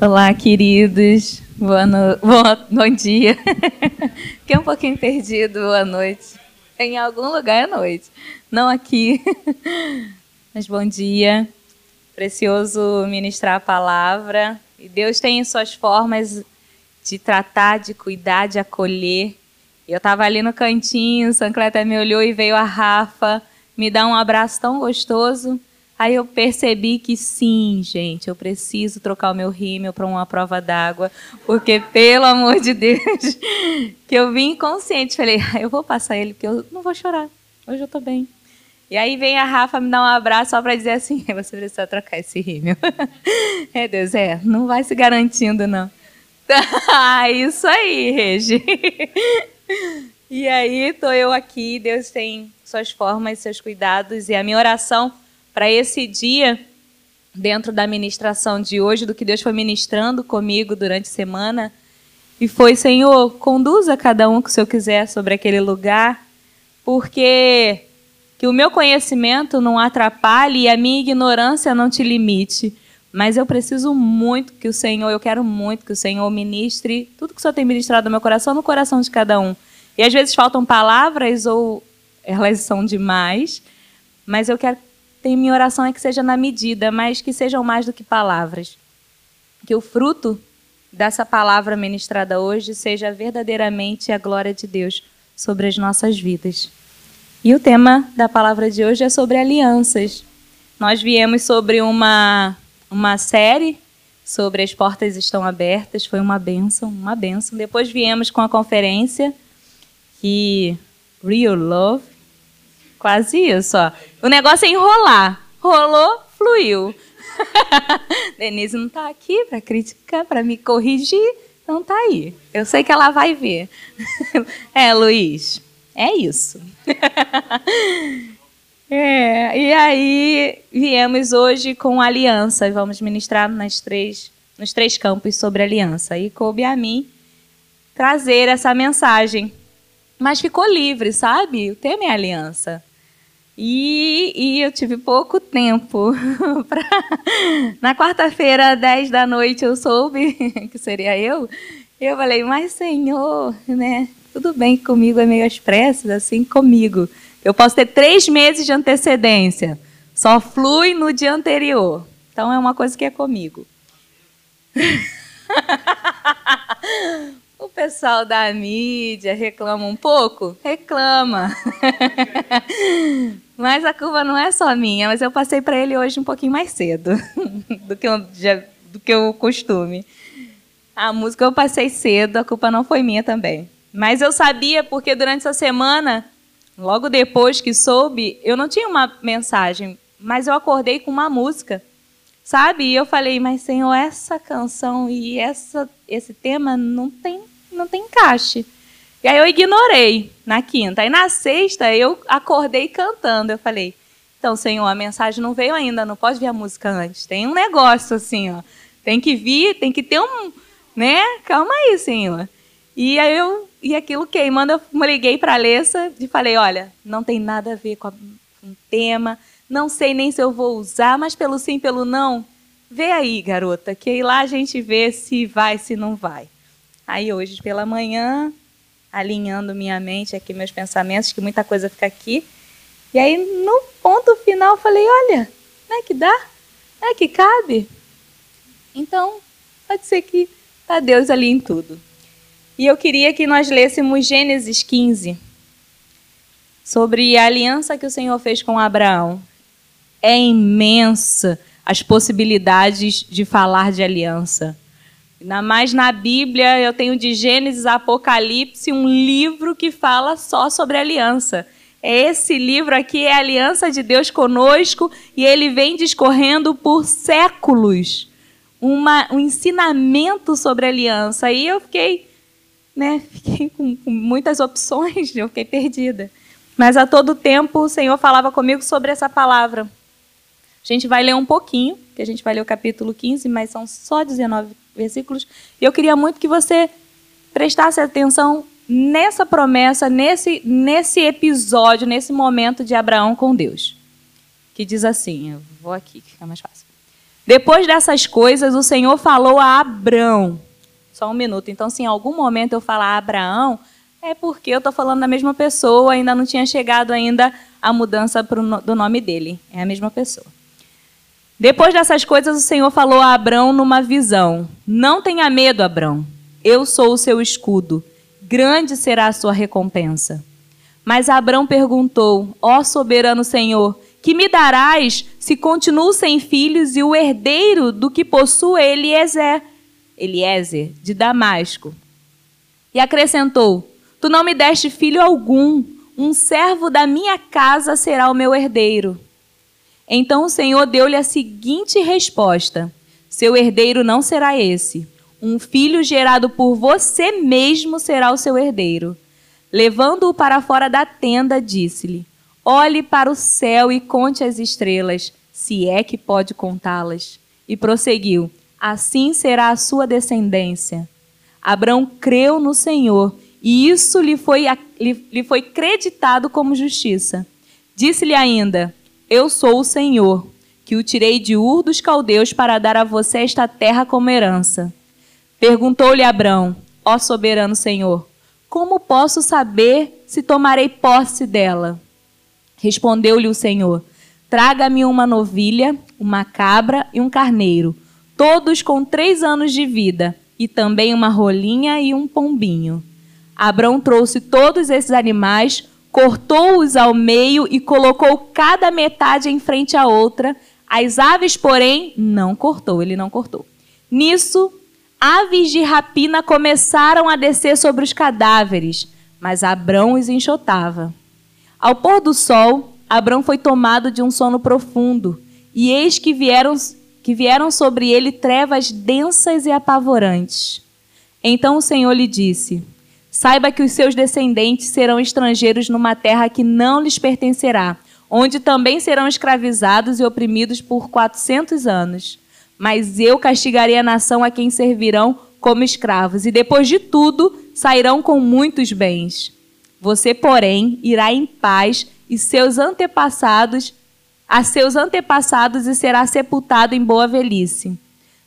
Olá, queridos. Boa no... Bom dia. Fiquei um pouquinho perdido. Boa noite. Em algum lugar é noite. Não aqui. Mas bom dia. Precioso ministrar a palavra. E Deus tem suas formas de tratar, de cuidar, de acolher. Eu estava ali no cantinho, Sancleta me olhou e veio a Rafa me dar um abraço tão gostoso. Aí eu percebi que sim, gente, eu preciso trocar o meu rímel para uma prova d'água, porque pelo amor de Deus, que eu vim inconsciente, falei, ah, eu vou passar ele porque eu não vou chorar. Hoje eu estou bem. E aí vem a Rafa me dar um abraço só para dizer assim, você precisa trocar esse rímel. é Deus, é, não vai se garantindo não. Ah, isso aí, Regi. e aí tô eu aqui, Deus tem suas formas, seus cuidados e a minha oração para esse dia, dentro da ministração de hoje, do que Deus foi ministrando comigo durante a semana. E foi, Senhor, conduza cada um que o Senhor quiser sobre aquele lugar, porque que o meu conhecimento não atrapalhe e a minha ignorância não te limite. Mas eu preciso muito que o Senhor, eu quero muito que o Senhor ministre tudo que o Senhor tem ministrado no meu coração, no coração de cada um. E às vezes faltam palavras ou elas são demais, mas eu quero tem minha oração é que seja na medida, mas que sejam mais do que palavras. Que o fruto dessa palavra ministrada hoje seja verdadeiramente a glória de Deus sobre as nossas vidas. E o tema da palavra de hoje é sobre alianças. Nós viemos sobre uma, uma série sobre as portas estão abertas, foi uma benção, uma benção. Depois viemos com a conferência que Real Love, Quase isso, ó. O negócio é enrolar. Rolou, fluiu. Denise não está aqui para criticar, para me corrigir. Não está aí. Eu sei que ela vai ver. é, Luiz, é isso. é, e aí viemos hoje com aliança. Vamos ministrar nas três, nos três campos sobre aliança. E coube a mim trazer essa mensagem. Mas ficou livre, sabe? O tema é aliança. E, e eu tive pouco tempo. pra... Na quarta-feira, 10 da noite, eu soube que seria eu. Eu falei, mas Senhor, né? Tudo bem comigo, é meio expresso, assim, comigo. Eu posso ter três meses de antecedência. Só flui no dia anterior. Então é uma coisa que é comigo. Pessoal da mídia reclama um pouco? Reclama. mas a culpa não é só minha, mas eu passei para ele hoje um pouquinho mais cedo do que, eu, do que o costume. A música eu passei cedo, a culpa não foi minha também. Mas eu sabia porque durante essa semana, logo depois que soube, eu não tinha uma mensagem, mas eu acordei com uma música. Sabe? E eu falei, mas Senhor, essa canção e essa, esse tema não tem não tem encaixe. E aí eu ignorei na quinta. Aí na sexta eu acordei cantando. Eu falei, então, Senhor, a mensagem não veio ainda, não pode vir a música antes. Tem um negócio assim, ó. Tem que vir, tem que ter um, né? Calma aí, Senhor. E aí eu e aquilo queimando, eu liguei para a Alessa e falei, olha, não tem nada a ver com, o tema, não sei nem se eu vou usar, mas pelo sim, pelo não, vê aí, garota, que aí lá a gente vê se vai, se não vai. Aí hoje pela manhã, alinhando minha mente aqui, meus pensamentos, que muita coisa fica aqui. E aí no ponto final eu falei, olha, é que dá? É que cabe? Então, pode ser que está Deus ali em tudo. E eu queria que nós lêssemos Gênesis 15, sobre a aliança que o Senhor fez com Abraão. É imensa as possibilidades de falar de aliança. Ainda mais na Bíblia, eu tenho de Gênesis a Apocalipse um livro que fala só sobre aliança. Esse livro aqui é a aliança de Deus conosco e ele vem discorrendo por séculos uma, um ensinamento sobre aliança. E eu fiquei, né, fiquei com, com muitas opções, eu fiquei perdida. Mas a todo tempo o Senhor falava comigo sobre essa palavra. A gente vai ler um pouquinho, que a gente vai ler o capítulo 15, mas são só 19 versículos. E eu queria muito que você prestasse atenção nessa promessa, nesse, nesse episódio, nesse momento de Abraão com Deus. Que diz assim: eu vou aqui, que fica mais fácil. Depois dessas coisas, o Senhor falou a Abrão. Só um minuto. Então, se em algum momento eu falar Abraão, é porque eu estou falando da mesma pessoa, ainda não tinha chegado ainda a mudança pro, do nome dele. É a mesma pessoa. Depois dessas coisas, o Senhor falou a Abrão numa visão: Não tenha medo, Abrão. Eu sou o seu escudo. Grande será a sua recompensa. Mas Abrão perguntou: Ó soberano Senhor, que me darás se continuo sem filhos e o herdeiro do que possui Eliezer, Eliezer de Damasco? E acrescentou: Tu não me deste filho algum, um servo da minha casa será o meu herdeiro. Então o Senhor deu-lhe a seguinte resposta: Seu herdeiro não será esse. Um filho gerado por você mesmo será o seu herdeiro. Levando-o para fora da tenda, disse-lhe: Olhe para o céu e conte as estrelas, se é que pode contá-las. E prosseguiu: Assim será a sua descendência. Abraão creu no Senhor, e isso lhe foi, lhe, lhe foi creditado como justiça. Disse-lhe ainda: eu sou o Senhor, que o tirei de Ur dos caldeus para dar a você esta terra como herança. Perguntou-lhe Abrão: Ó soberano Senhor, como posso saber se tomarei posse dela? Respondeu-lhe o Senhor: Traga-me uma novilha, uma cabra e um carneiro, todos com três anos de vida, e também uma rolinha e um pombinho. Abrão trouxe todos esses animais, cortou-os ao meio e colocou cada metade em frente à outra. As aves, porém, não cortou, ele não cortou. Nisso, aves de rapina começaram a descer sobre os cadáveres, mas Abrão os enxotava. Ao pôr do sol, Abrão foi tomado de um sono profundo, e eis que vieram, que vieram sobre ele trevas densas e apavorantes. Então o Senhor lhe disse: Saiba que os seus descendentes serão estrangeiros numa terra que não lhes pertencerá, onde também serão escravizados e oprimidos por quatrocentos anos. Mas eu castigarei a nação a quem servirão como escravos, e depois de tudo sairão com muitos bens. Você, porém, irá em paz e seus antepassados a seus antepassados e será sepultado em boa velhice.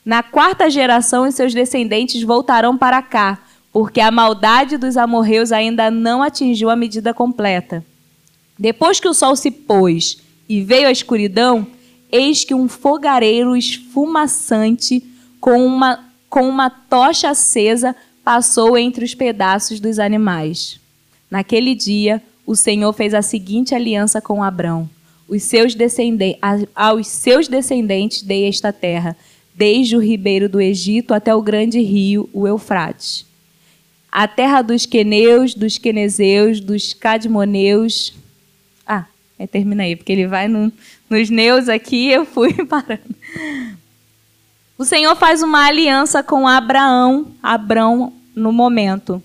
Na quarta geração, os seus descendentes voltarão para cá porque a maldade dos amorreus ainda não atingiu a medida completa. Depois que o sol se pôs e veio a escuridão, eis que um fogareiro esfumaçante com uma, com uma tocha acesa passou entre os pedaços dos animais. Naquele dia, o Senhor fez a seguinte aliança com Abrão: os seus aos seus descendentes dei esta terra, desde o ribeiro do Egito até o grande rio, o Eufrates a terra dos queneus, dos quenezeus, dos cadmoneus. Ah, é, termina aí, porque ele vai no, nos neus aqui eu fui parando. O Senhor faz uma aliança com Abraão, Abrão no momento.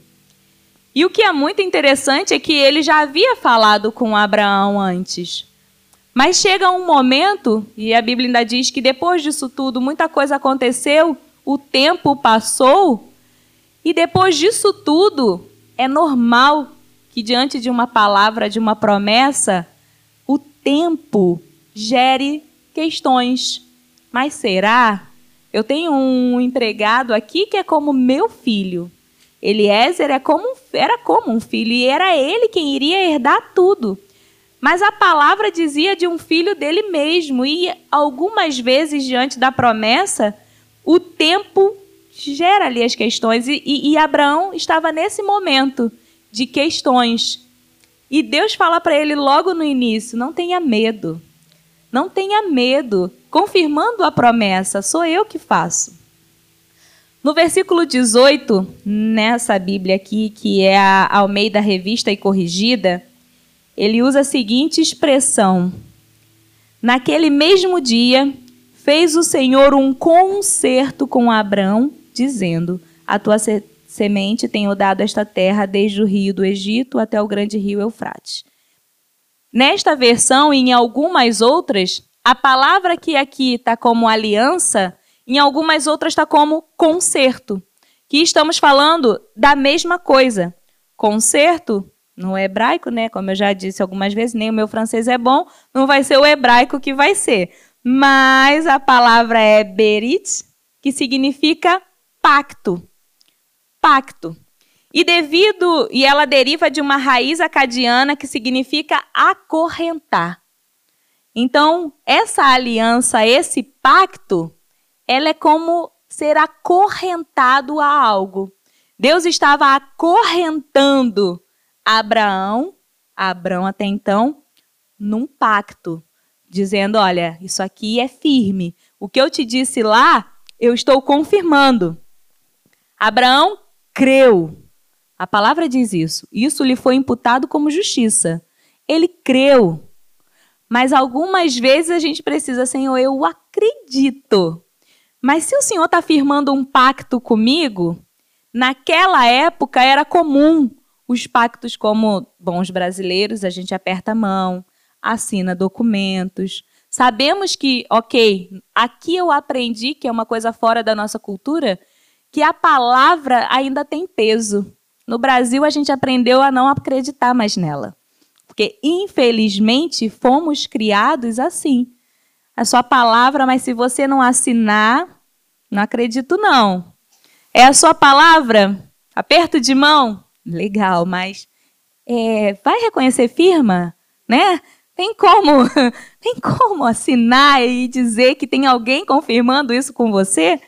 E o que é muito interessante é que ele já havia falado com Abraão antes. Mas chega um momento, e a Bíblia ainda diz que depois disso tudo muita coisa aconteceu, o tempo passou, e depois disso tudo, é normal que diante de uma palavra, de uma promessa, o tempo gere questões. Mas será? Eu tenho um empregado aqui que é como meu filho. Eliezer é como, era como um filho e era ele quem iria herdar tudo. Mas a palavra dizia de um filho dele mesmo, e algumas vezes, diante da promessa, o tempo gera ali as questões. E, e, e Abraão estava nesse momento de questões. E Deus fala para ele logo no início: não tenha medo. Não tenha medo. Confirmando a promessa, sou eu que faço. No versículo 18, nessa Bíblia aqui, que é a Almeida Revista e Corrigida, ele usa a seguinte expressão: Naquele mesmo dia, fez o Senhor um concerto com Abraão dizendo: A tua semente tenho dado esta terra desde o rio do Egito até o grande rio Eufrates. Nesta versão e em algumas outras, a palavra que aqui está como aliança, em algumas outras está como concerto, que estamos falando da mesma coisa. Concerto, no hebraico, né? Como eu já disse algumas vezes, nem o meu francês é bom, não vai ser o hebraico que vai ser. mas a palavra é berit, que significa pacto. Pacto. E devido e ela deriva de uma raiz acadiana que significa acorrentar. Então, essa aliança, esse pacto, ela é como ser acorrentado a algo. Deus estava acorrentando Abraão, Abraão até então, num pacto, dizendo: olha, isso aqui é firme. O que eu te disse lá, eu estou confirmando. Abraão creu. A palavra diz isso. Isso lhe foi imputado como justiça. Ele creu. Mas algumas vezes a gente precisa, Senhor, eu acredito. Mas se o Senhor está firmando um pacto comigo, naquela época era comum os pactos como bons brasileiros, a gente aperta a mão, assina documentos. Sabemos que, ok, aqui eu aprendi, que é uma coisa fora da nossa cultura, que a palavra ainda tem peso. No Brasil, a gente aprendeu a não acreditar mais nela. Porque, infelizmente, fomos criados assim. A sua palavra, mas se você não assinar, não acredito não. É a sua palavra? Aperto de mão? Legal, mas é, vai reconhecer firma? Né? Tem como, tem como assinar e dizer que tem alguém confirmando isso com você?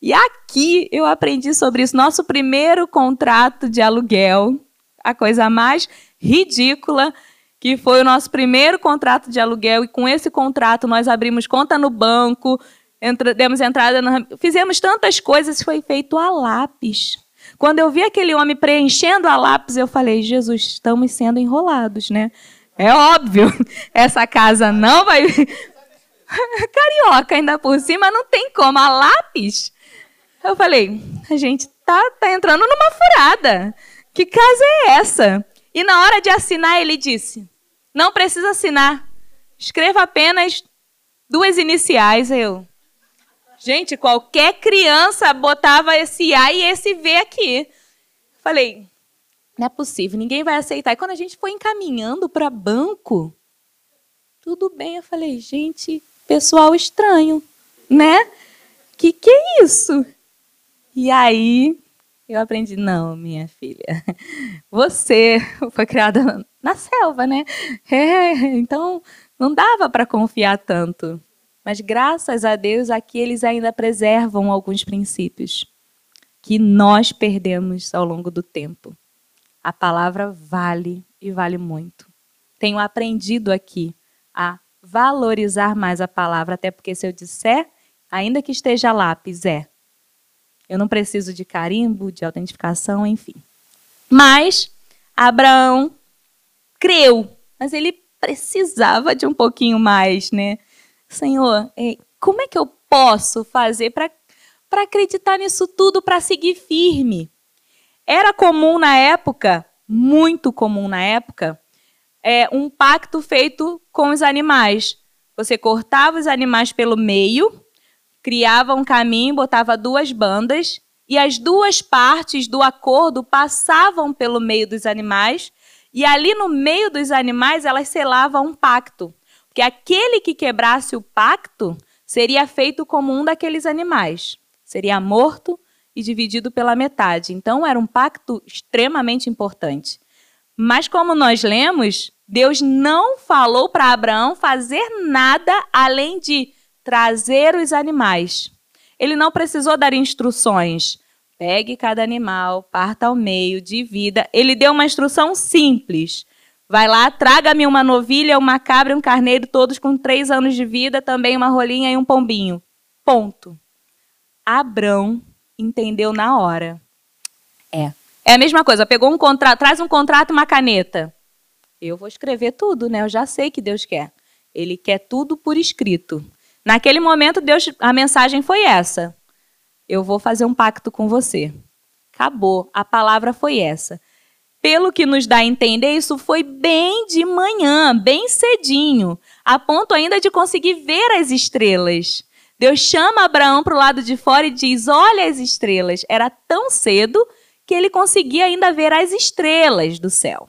E aqui eu aprendi sobre isso. Nosso primeiro contrato de aluguel, a coisa mais ridícula, que foi o nosso primeiro contrato de aluguel, e com esse contrato nós abrimos conta no banco, entra, demos entrada, fizemos tantas coisas, foi feito a lápis. Quando eu vi aquele homem preenchendo a lápis, eu falei: Jesus, estamos sendo enrolados, né? É óbvio, essa casa não vai. Carioca ainda por cima, não tem como. A lápis. Eu falei: a gente tá, tá entrando numa furada. Que casa é essa? E na hora de assinar, ele disse: Não precisa assinar. Escreva apenas duas iniciais. Eu. Gente, qualquer criança botava esse A e esse V aqui. Falei, não é possível, ninguém vai aceitar. E quando a gente foi encaminhando para banco, tudo bem. Eu falei, gente, pessoal estranho, né? Que que é isso? E aí eu aprendi, não, minha filha, você foi criada na selva, né? É, então não dava para confiar tanto. Mas graças a Deus aqui eles ainda preservam alguns princípios que nós perdemos ao longo do tempo. A palavra vale e vale muito. Tenho aprendido aqui a valorizar mais a palavra, até porque se eu disser, ainda que esteja lápis, é eu não preciso de carimbo, de autentificação, enfim. Mas Abraão creu, mas ele precisava de um pouquinho mais, né? Senhor, é, como é que eu posso fazer para acreditar nisso tudo, para seguir firme? Era comum na época, muito comum na época, é, um pacto feito com os animais. Você cortava os animais pelo meio criava um caminho, botava duas bandas, e as duas partes do acordo passavam pelo meio dos animais, e ali no meio dos animais elas selavam um pacto. Porque aquele que quebrasse o pacto seria feito como um daqueles animais. Seria morto e dividido pela metade. Então era um pacto extremamente importante. Mas como nós lemos, Deus não falou para Abraão fazer nada além de trazer os animais. Ele não precisou dar instruções. Pegue cada animal, parta ao meio, divida. Ele deu uma instrução simples. Vai lá, traga-me uma novilha, uma cabra e um carneiro, todos com três anos de vida, também uma rolinha e um pombinho. Ponto. Abrão entendeu na hora. É. É a mesma coisa. Pegou um contrato, traz um contrato, uma caneta. Eu vou escrever tudo, né? Eu já sei que Deus quer. Ele quer tudo por escrito. Naquele momento, Deus, a mensagem foi essa: Eu vou fazer um pacto com você. Acabou. A palavra foi essa. Pelo que nos dá a entender, isso foi bem de manhã, bem cedinho, a ponto ainda de conseguir ver as estrelas. Deus chama Abraão para o lado de fora e diz: Olha as estrelas. Era tão cedo que ele conseguia ainda ver as estrelas do céu.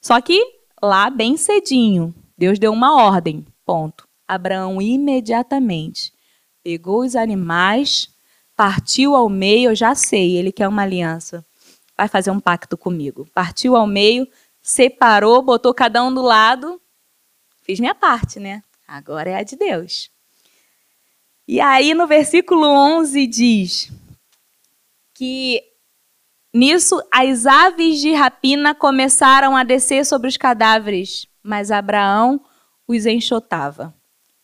Só que lá, bem cedinho, Deus deu uma ordem. Ponto. Abraão imediatamente pegou os animais, partiu ao meio, eu já sei, ele quer uma aliança, vai fazer um pacto comigo. Partiu ao meio, separou, botou cada um do lado, fiz minha parte, né? Agora é a de Deus. E aí no versículo 11 diz que nisso as aves de rapina começaram a descer sobre os cadáveres, mas Abraão os enxotava.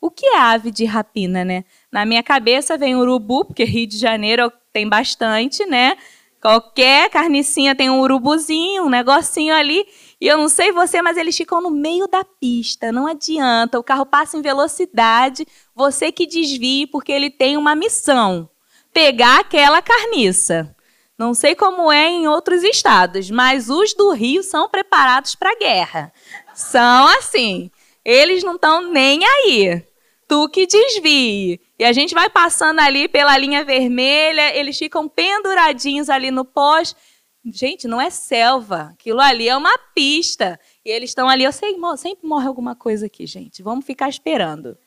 O que é ave de rapina, né? Na minha cabeça vem urubu, porque Rio de Janeiro tem bastante, né? Qualquer carnicinha tem um urubuzinho, um negocinho ali. E eu não sei você, mas eles ficam no meio da pista. Não adianta. O carro passa em velocidade. Você que desvie, porque ele tem uma missão: pegar aquela carniça. Não sei como é em outros estados, mas os do Rio são preparados para a guerra. São assim. Eles não estão nem aí. Tu que desvie. E a gente vai passando ali pela linha vermelha, eles ficam penduradinhos ali no pós. Gente, não é selva. Aquilo ali é uma pista. E eles estão ali. Eu sei, sempre morre alguma coisa aqui, gente. Vamos ficar esperando.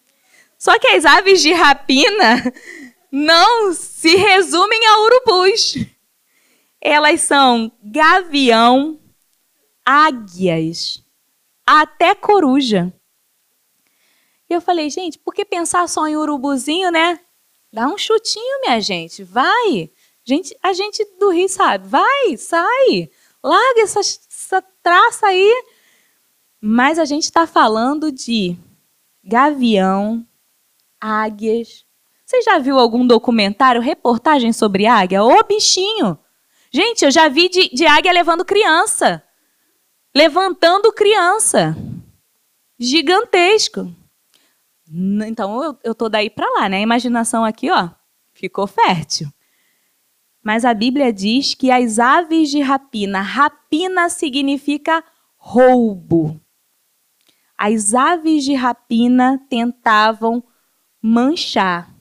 Só que as aves de rapina não se resumem a urubus. Elas são gavião, águias, até coruja. E eu falei, gente, por que pensar só em urubuzinho, né? Dá um chutinho, minha gente, vai. Gente, a gente do Rio sabe, vai, sai, larga essa, essa traça aí. Mas a gente está falando de gavião, águias. Você já viu algum documentário, reportagem sobre águia? Ô bichinho! Gente, eu já vi de, de águia levando criança. Levantando criança. Gigantesco. Então eu, eu tô daí para lá, né? A imaginação aqui, ó, ficou fértil. Mas a Bíblia diz que as aves de rapina, rapina significa roubo. As aves de rapina tentavam manchar,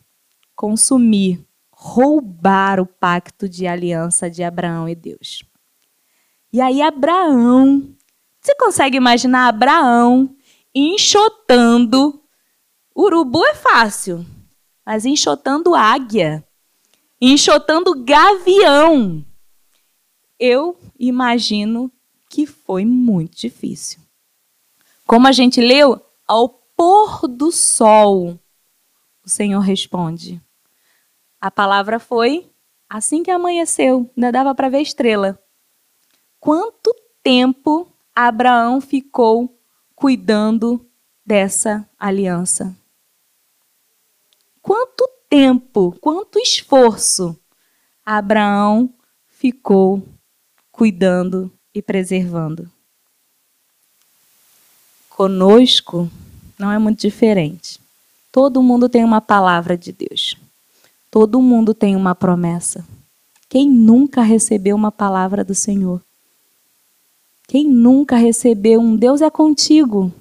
consumir, roubar o pacto de aliança de Abraão e Deus. E aí Abraão, você consegue imaginar Abraão enxotando Urubu é fácil, mas enxotando águia, enxotando gavião, eu imagino que foi muito difícil. Como a gente leu, ao pôr do sol, o Senhor responde. A palavra foi assim que amanheceu, ainda dava para ver estrela. Quanto tempo Abraão ficou cuidando dessa aliança? Quanto tempo, quanto esforço Abraão ficou cuidando e preservando. Conosco não é muito diferente. Todo mundo tem uma palavra de Deus. Todo mundo tem uma promessa. Quem nunca recebeu uma palavra do Senhor? Quem nunca recebeu um Deus é contigo?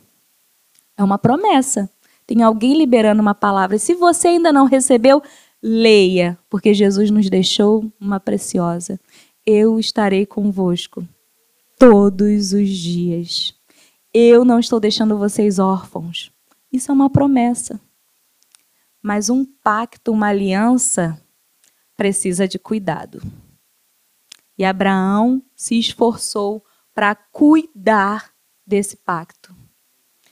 É uma promessa. Tem alguém liberando uma palavra. Se você ainda não recebeu, leia, porque Jesus nos deixou uma preciosa. Eu estarei convosco todos os dias. Eu não estou deixando vocês órfãos. Isso é uma promessa. Mas um pacto, uma aliança, precisa de cuidado. E Abraão se esforçou para cuidar desse pacto.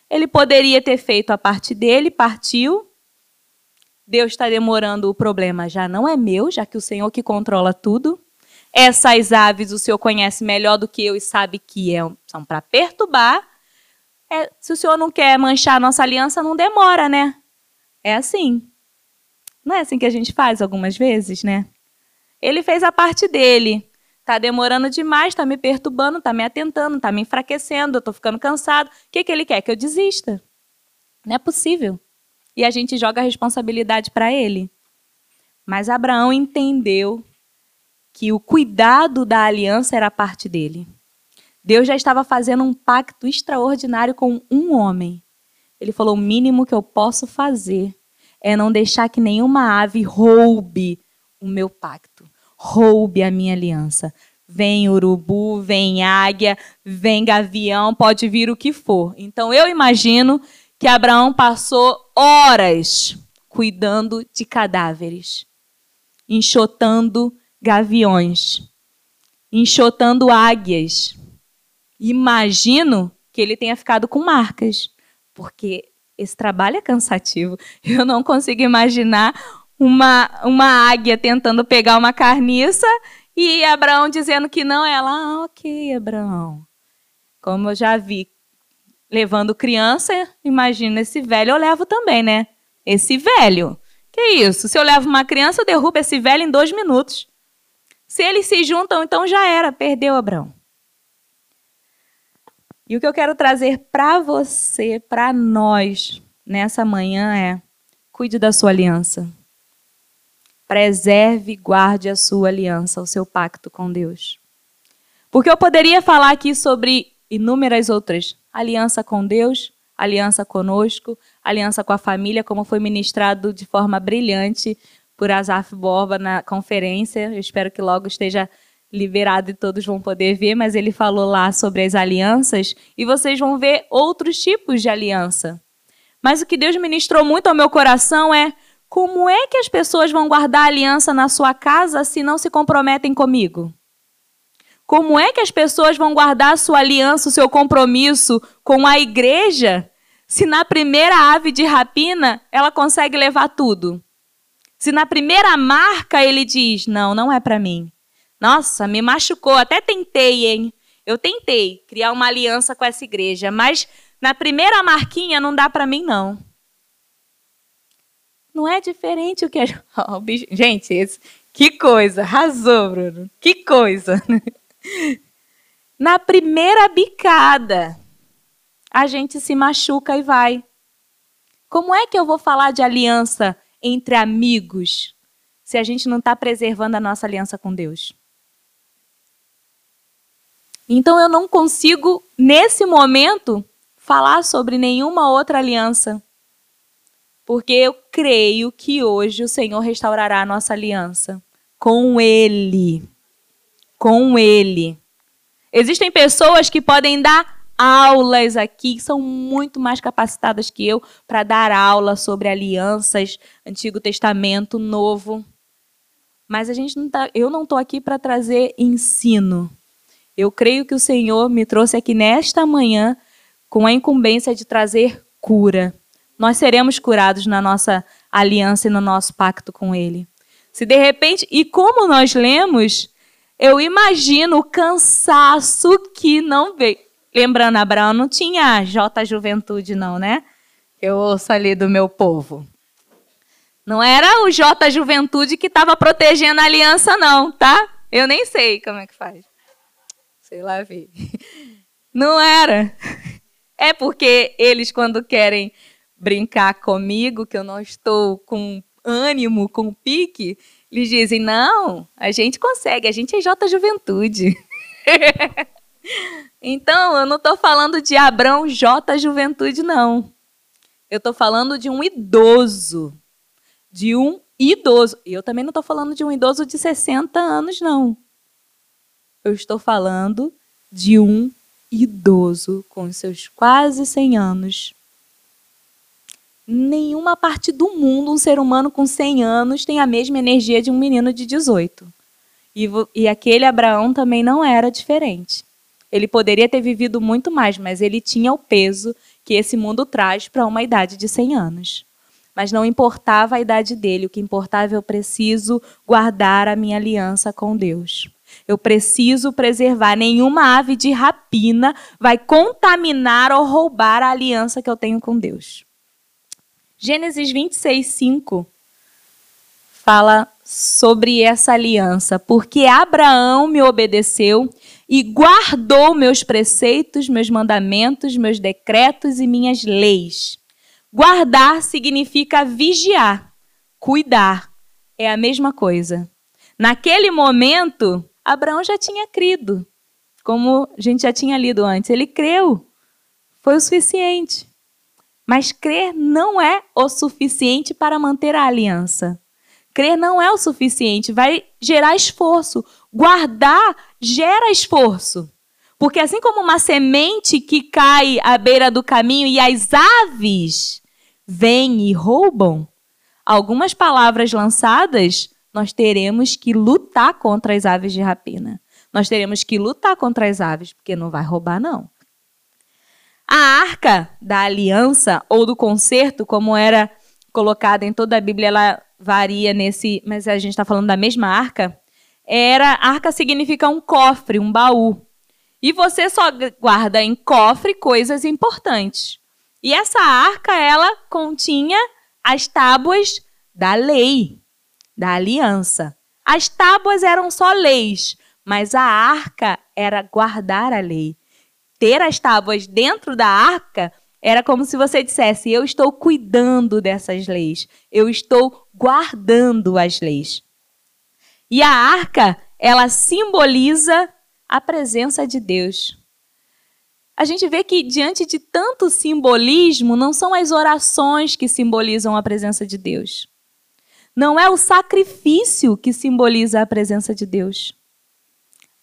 Ele poderia ter feito a parte dele, partiu. Deus está demorando, o problema já não é meu, já que o Senhor que controla tudo. Essas aves o Senhor conhece melhor do que eu e sabe que é, são para perturbar. É, se o Senhor não quer manchar a nossa aliança, não demora, né? É assim. Não é assim que a gente faz algumas vezes, né? Ele fez a parte dele. Tá demorando demais, tá me perturbando, tá me atentando, tá me enfraquecendo, eu tô ficando cansado. O que, que ele quer? Que eu desista. Não é possível. E a gente joga a responsabilidade para ele. Mas Abraão entendeu que o cuidado da aliança era parte dele. Deus já estava fazendo um pacto extraordinário com um homem. Ele falou: o mínimo que eu posso fazer é não deixar que nenhuma ave roube o meu pacto roube a minha aliança. Vem urubu, vem águia, vem gavião, pode vir o que for. Então eu imagino que Abraão passou horas cuidando de cadáveres, enxotando gaviões, enxotando águias. Imagino que ele tenha ficado com marcas, porque esse trabalho é cansativo. Eu não consigo imaginar uma, uma águia tentando pegar uma carniça e Abraão dizendo que não. Ela, ah, ok, Abraão. Como eu já vi, levando criança, imagina esse velho, eu levo também, né? Esse velho. Que isso? Se eu levo uma criança, eu derrubo esse velho em dois minutos. Se eles se juntam, então já era, perdeu Abraão. E o que eu quero trazer para você, para nós, nessa manhã é: cuide da sua aliança. Preserve e guarde a sua aliança, o seu pacto com Deus. Porque eu poderia falar aqui sobre inúmeras outras: aliança com Deus, aliança conosco, aliança com a família, como foi ministrado de forma brilhante por Azaf Borba na conferência. Eu espero que logo esteja liberado e todos vão poder ver, mas ele falou lá sobre as alianças e vocês vão ver outros tipos de aliança. Mas o que Deus ministrou muito ao meu coração é como é que as pessoas vão guardar aliança na sua casa se não se comprometem comigo? Como é que as pessoas vão guardar a sua aliança, o seu compromisso com a igreja, se na primeira ave de rapina ela consegue levar tudo? Se na primeira marca ele diz: Não, não é para mim. Nossa, me machucou. Até tentei, hein? Eu tentei criar uma aliança com essa igreja, mas na primeira marquinha não dá para mim, não. Não é diferente o que a. Oh, gente, esse... que coisa! Arrasou, Bruno. Que coisa! Na primeira bicada, a gente se machuca e vai. Como é que eu vou falar de aliança entre amigos se a gente não está preservando a nossa aliança com Deus? Então eu não consigo, nesse momento, falar sobre nenhuma outra aliança. Porque eu creio que hoje o Senhor restaurará a nossa aliança com Ele. Com Ele. Existem pessoas que podem dar aulas aqui, que são muito mais capacitadas que eu para dar aula sobre alianças, Antigo Testamento, Novo. Mas a gente não tá, eu não estou aqui para trazer ensino. Eu creio que o Senhor me trouxe aqui nesta manhã com a incumbência de trazer cura. Nós seremos curados na nossa aliança e no nosso pacto com Ele. Se de repente, e como nós lemos, eu imagino o cansaço que não veio. Lembrando, Abraão não tinha J Juventude, não, né? Eu ouço ali do meu povo. Não era o J Juventude que estava protegendo a aliança, não, tá? Eu nem sei como é que faz. Sei lá ver. Não era. É porque eles, quando querem brincar comigo, que eu não estou com ânimo, com pique, eles dizem: não, a gente consegue, a gente é J Juventude. então, eu não estou falando de Abrão J Juventude, não. Eu estou falando de um idoso. De um idoso. E eu também não estou falando de um idoso de 60 anos, não eu estou falando de um idoso com seus quase 100 anos. Nenhuma parte do mundo, um ser humano com 100 anos tem a mesma energia de um menino de 18. E, e aquele Abraão também não era diferente. Ele poderia ter vivido muito mais, mas ele tinha o peso que esse mundo traz para uma idade de 100 anos. Mas não importava a idade dele, o que importava eu preciso guardar a minha aliança com Deus. Eu preciso preservar. Nenhuma ave de rapina vai contaminar ou roubar a aliança que eu tenho com Deus. Gênesis 26, 5 fala sobre essa aliança. Porque Abraão me obedeceu e guardou meus preceitos, meus mandamentos, meus decretos e minhas leis. Guardar significa vigiar, cuidar. É a mesma coisa. Naquele momento, Abraão já tinha crido, como a gente já tinha lido antes. Ele creu, foi o suficiente. Mas crer não é o suficiente para manter a aliança. Crer não é o suficiente, vai gerar esforço. Guardar gera esforço. Porque assim como uma semente que cai à beira do caminho e as aves vêm e roubam, algumas palavras lançadas, nós teremos que lutar contra as aves de rapina. Nós teremos que lutar contra as aves, porque não vai roubar, não. A arca da aliança ou do concerto, como era colocada em toda a Bíblia, ela varia nesse, mas a gente está falando da mesma arca. Era arca significa um cofre, um baú. E você só guarda em cofre coisas importantes. E essa arca, ela continha as tábuas da lei, da aliança. As tábuas eram só leis, mas a arca era guardar a lei. Ter as tábuas dentro da arca era como se você dissesse: Eu estou cuidando dessas leis, eu estou guardando as leis. E a arca, ela simboliza a presença de Deus. A gente vê que diante de tanto simbolismo, não são as orações que simbolizam a presença de Deus. Não é o sacrifício que simboliza a presença de Deus.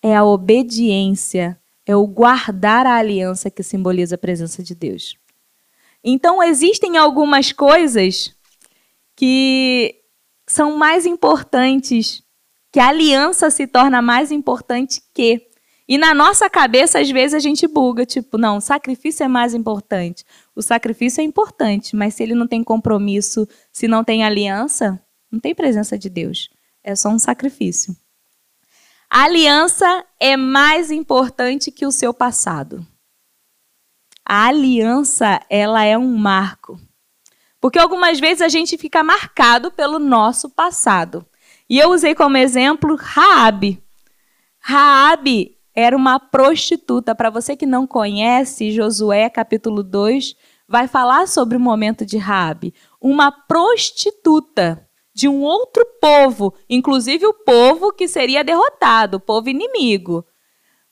É a obediência, é o guardar a aliança que simboliza a presença de Deus. Então, existem algumas coisas que são mais importantes, que a aliança se torna mais importante que. E na nossa cabeça, às vezes, a gente buga, tipo, não, o sacrifício é mais importante. O sacrifício é importante, mas se ele não tem compromisso, se não tem aliança, não tem presença de Deus. É só um sacrifício. A aliança é mais importante que o seu passado. A aliança, ela é um marco. Porque algumas vezes a gente fica marcado pelo nosso passado. E eu usei como exemplo Raabe. Raabe era uma prostituta. Para você que não conhece, Josué capítulo 2 vai falar sobre o momento de Raabe, uma prostituta de um outro povo, inclusive o povo que seria derrotado, o povo inimigo.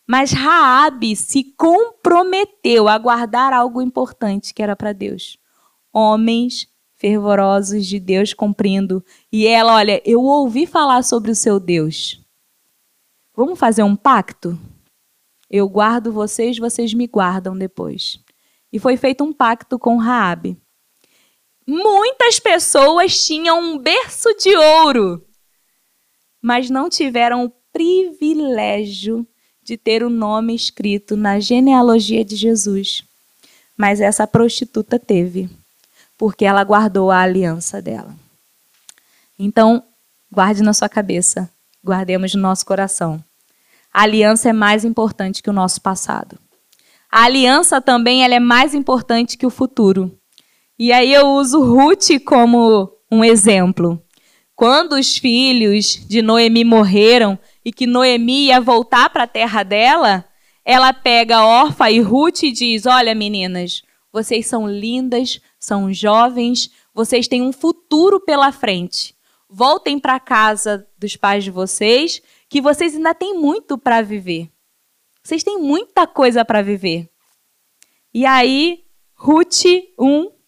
Mas Raabe se comprometeu a guardar algo importante que era para Deus. Homens fervorosos de Deus cumprindo. E ela, olha, eu ouvi falar sobre o seu Deus. Vamos fazer um pacto? Eu guardo vocês, vocês me guardam depois. E foi feito um pacto com Raabe. Muitas pessoas tinham um berço de ouro, mas não tiveram o privilégio de ter o nome escrito na genealogia de Jesus. Mas essa prostituta teve, porque ela guardou a aliança dela. Então, guarde na sua cabeça, guardemos no nosso coração. A aliança é mais importante que o nosso passado. A aliança também ela é mais importante que o futuro. E aí eu uso Ruth como um exemplo. Quando os filhos de Noemi morreram e que Noemi ia voltar para a terra dela, ela pega Orfa e Ruth e diz: Olha, meninas, vocês são lindas, são jovens, vocês têm um futuro pela frente. Voltem para casa dos pais de vocês que vocês ainda têm muito para viver. Vocês têm muita coisa para viver. E aí, Ruth 1,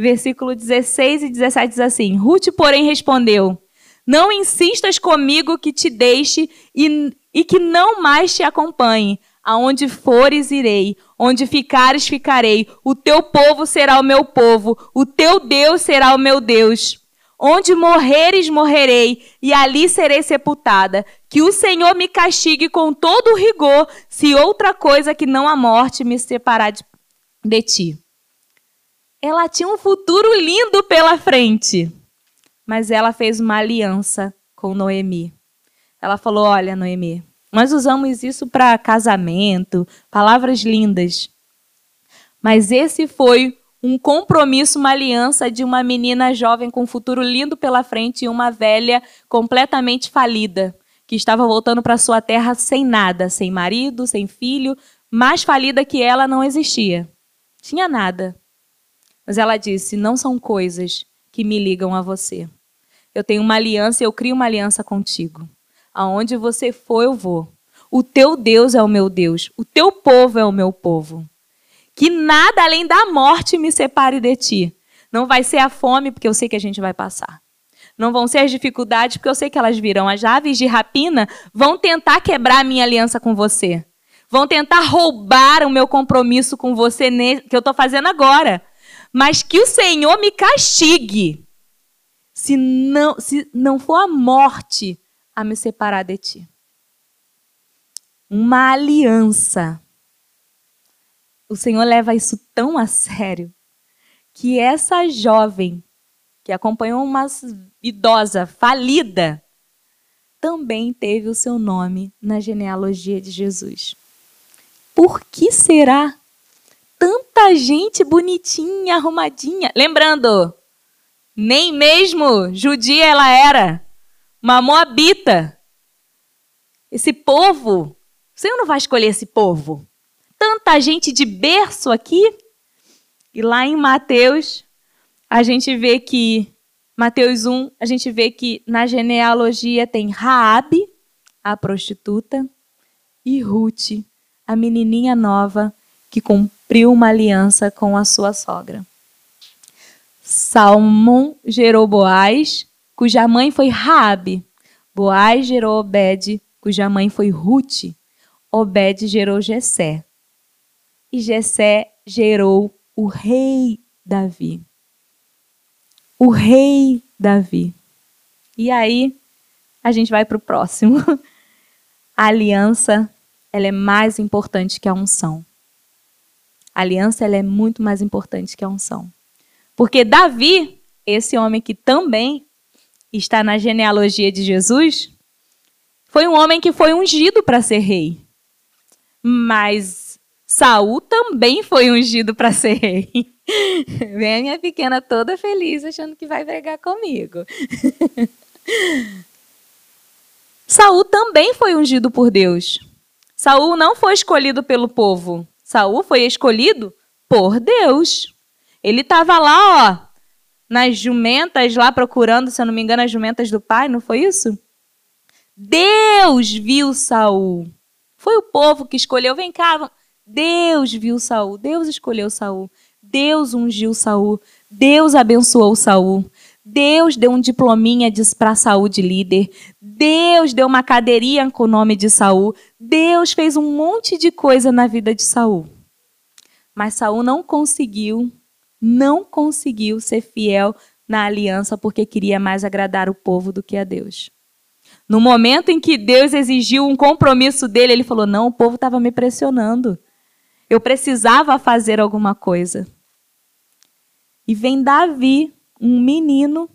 versículo 16 e 17 diz assim: Ruth, porém, respondeu: Não insistas comigo que te deixe e, e que não mais te acompanhe. Aonde fores, irei. Onde ficares, ficarei. O teu povo será o meu povo. O teu Deus será o meu Deus. Onde morreres, morrerei, e ali serei sepultada. Que o Senhor me castigue com todo rigor, se outra coisa que não a morte me separar de, de ti. Ela tinha um futuro lindo pela frente, mas ela fez uma aliança com Noemi. Ela falou: Olha, Noemi, nós usamos isso para casamento, palavras lindas. Mas esse foi um compromisso, uma aliança de uma menina jovem com um futuro lindo pela frente e uma velha completamente falida, que estava voltando para sua terra sem nada, sem marido, sem filho, mais falida que ela não existia. Tinha nada. Mas ela disse: "Não são coisas que me ligam a você. Eu tenho uma aliança, eu crio uma aliança contigo. Aonde você for, eu vou. O teu Deus é o meu Deus, o teu povo é o meu povo. Que nada além da morte me separe de ti. Não vai ser a fome, porque eu sei que a gente vai passar. Não vão ser as dificuldades, porque eu sei que elas virão. As aves de rapina vão tentar quebrar a minha aliança com você. vão tentar roubar o meu compromisso com você que eu estou fazendo agora. Mas que o Senhor me castigue se não, se não for a morte a me separar de ti. Uma aliança. O Senhor leva isso tão a sério que essa jovem que acompanhou uma idosa falida também teve o seu nome na genealogia de Jesus. Por que será? Tanta gente bonitinha, arrumadinha. Lembrando, nem mesmo judia ela era. Uma moabita. Esse povo, o Senhor não vai escolher esse povo. Tanta gente de berço aqui. E lá em Mateus, a gente vê que Mateus 1, a gente vê que na genealogia tem Raabe, a prostituta, e Ruth, a menininha nova que cumpriu uma aliança com a sua sogra. Salmão gerou Boaz, cuja mãe foi Raabe. Boaz gerou Obed, cuja mãe foi Ruth. Obed gerou Jessé. E Jessé gerou o rei Davi o rei Davi. E aí a gente vai para o próximo. A aliança ela é mais importante que a unção. A aliança ela é muito mais importante que a unção. Porque Davi, esse homem que também está na genealogia de Jesus, foi um homem que foi ungido para ser rei. Mas Saul também foi ungido para ser rei. Vem a minha pequena toda feliz, achando que vai pregar comigo. Saul também foi ungido por Deus. Saul não foi escolhido pelo povo. Saul foi escolhido por Deus. Ele estava lá, ó, nas jumentas lá procurando, se eu não me engano, as jumentas do pai, não foi isso? Deus viu Saul. Foi o povo que escolheu. Vem cá, Deus viu Saul. Deus escolheu Saul. Deus ungiu Saul, Deus abençoou Saul, Deus deu um diplominha para Saul de líder, Deus deu uma cadeirinha com o nome de Saul, Deus fez um monte de coisa na vida de Saul. Mas Saul não conseguiu, não conseguiu ser fiel na aliança porque queria mais agradar o povo do que a Deus. No momento em que Deus exigiu um compromisso dele, ele falou: Não, o povo estava me pressionando. Eu precisava fazer alguma coisa. E vem Davi, um menino,